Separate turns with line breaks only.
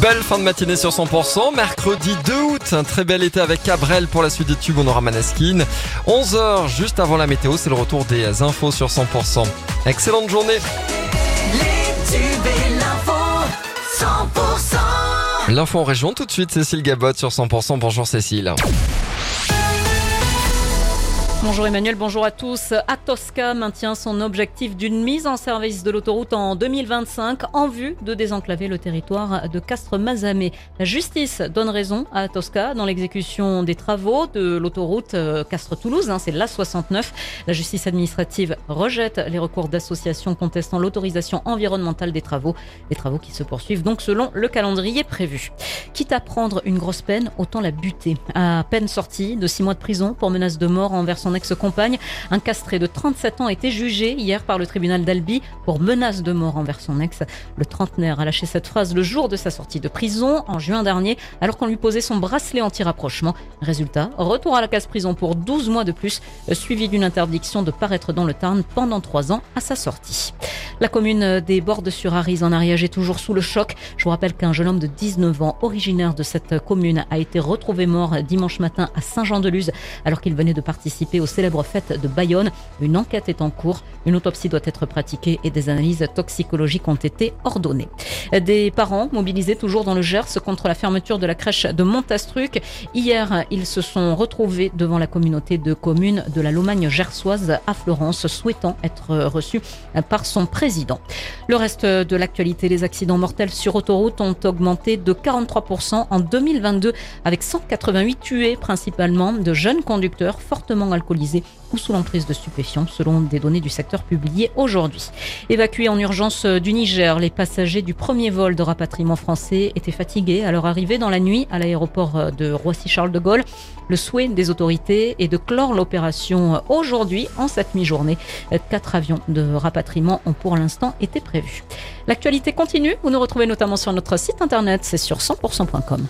Belle fin de matinée sur 100%. Mercredi 2 août, un très bel été avec Cabrel pour la suite des tubes. On aura Maneskin. 11h juste avant la météo, c'est le retour des infos sur 100%. Excellente journée.
Les tubes et l'info 100%
L'info en région tout de suite, Cécile Gabot sur 100%. Bonjour Cécile.
Bonjour Emmanuel, bonjour à tous. Atosca maintient son objectif d'une mise en service de l'autoroute en 2025 en vue de désenclaver le territoire de Castres-Mazamet. La justice donne raison à Atosca dans l'exécution des travaux de l'autoroute euh, Castres-Toulouse, hein, c'est la 69. La justice administrative rejette les recours d'associations contestant l'autorisation environnementale des travaux, des travaux qui se poursuivent donc selon le calendrier prévu. Quitte à prendre une grosse peine, autant la buter. À peine sortie de six mois de prison pour menace de mort envers son ex-compagne, un castré de 37 ans a été jugé hier par le tribunal d'Albi pour menace de mort envers son ex. Le trentenaire a lâché cette phrase le jour de sa sortie de prison en juin dernier, alors qu'on lui posait son bracelet anti-rapprochement. Résultat, retour à la case-prison pour 12 mois de plus, suivi d'une interdiction de paraître dans le Tarn pendant trois ans à sa sortie. La commune des Bordes-sur-Arize en Ariège est toujours sous le choc. Je vous rappelle qu'un jeune homme de 19 ans, originaire de cette commune, a été retrouvé mort dimanche matin à Saint-Jean-de-Luz alors qu'il venait de participer aux célèbres fêtes de Bayonne. Une enquête est en cours, une autopsie doit être pratiquée et des analyses toxicologiques ont été ordonnées. Des parents mobilisés toujours dans le Gers contre la fermeture de la crèche de Montastruc. Hier, ils se sont retrouvés devant la communauté de communes de la Lomagne gersoise à Florence, souhaitant être reçus par son président. Le reste de l'actualité, les accidents mortels sur autoroute ont augmenté de 43% en 2022 avec 188 tués principalement de jeunes conducteurs fortement ou sous l'emprise de stupéfiants selon des données du secteur publiées aujourd'hui. Évacués en urgence du Niger, les passagers du premier vol de rapatriement français étaient fatigués à leur arrivée dans la nuit à l'aéroport de Roissy-Charles de Gaulle. Le souhait des autorités est de clore l'opération aujourd'hui en cette mi-journée. Quatre avions de rapatriement ont pour l'instant été prévus. L'actualité continue. Vous nous retrouvez notamment sur notre site internet, c'est sur 100%.com.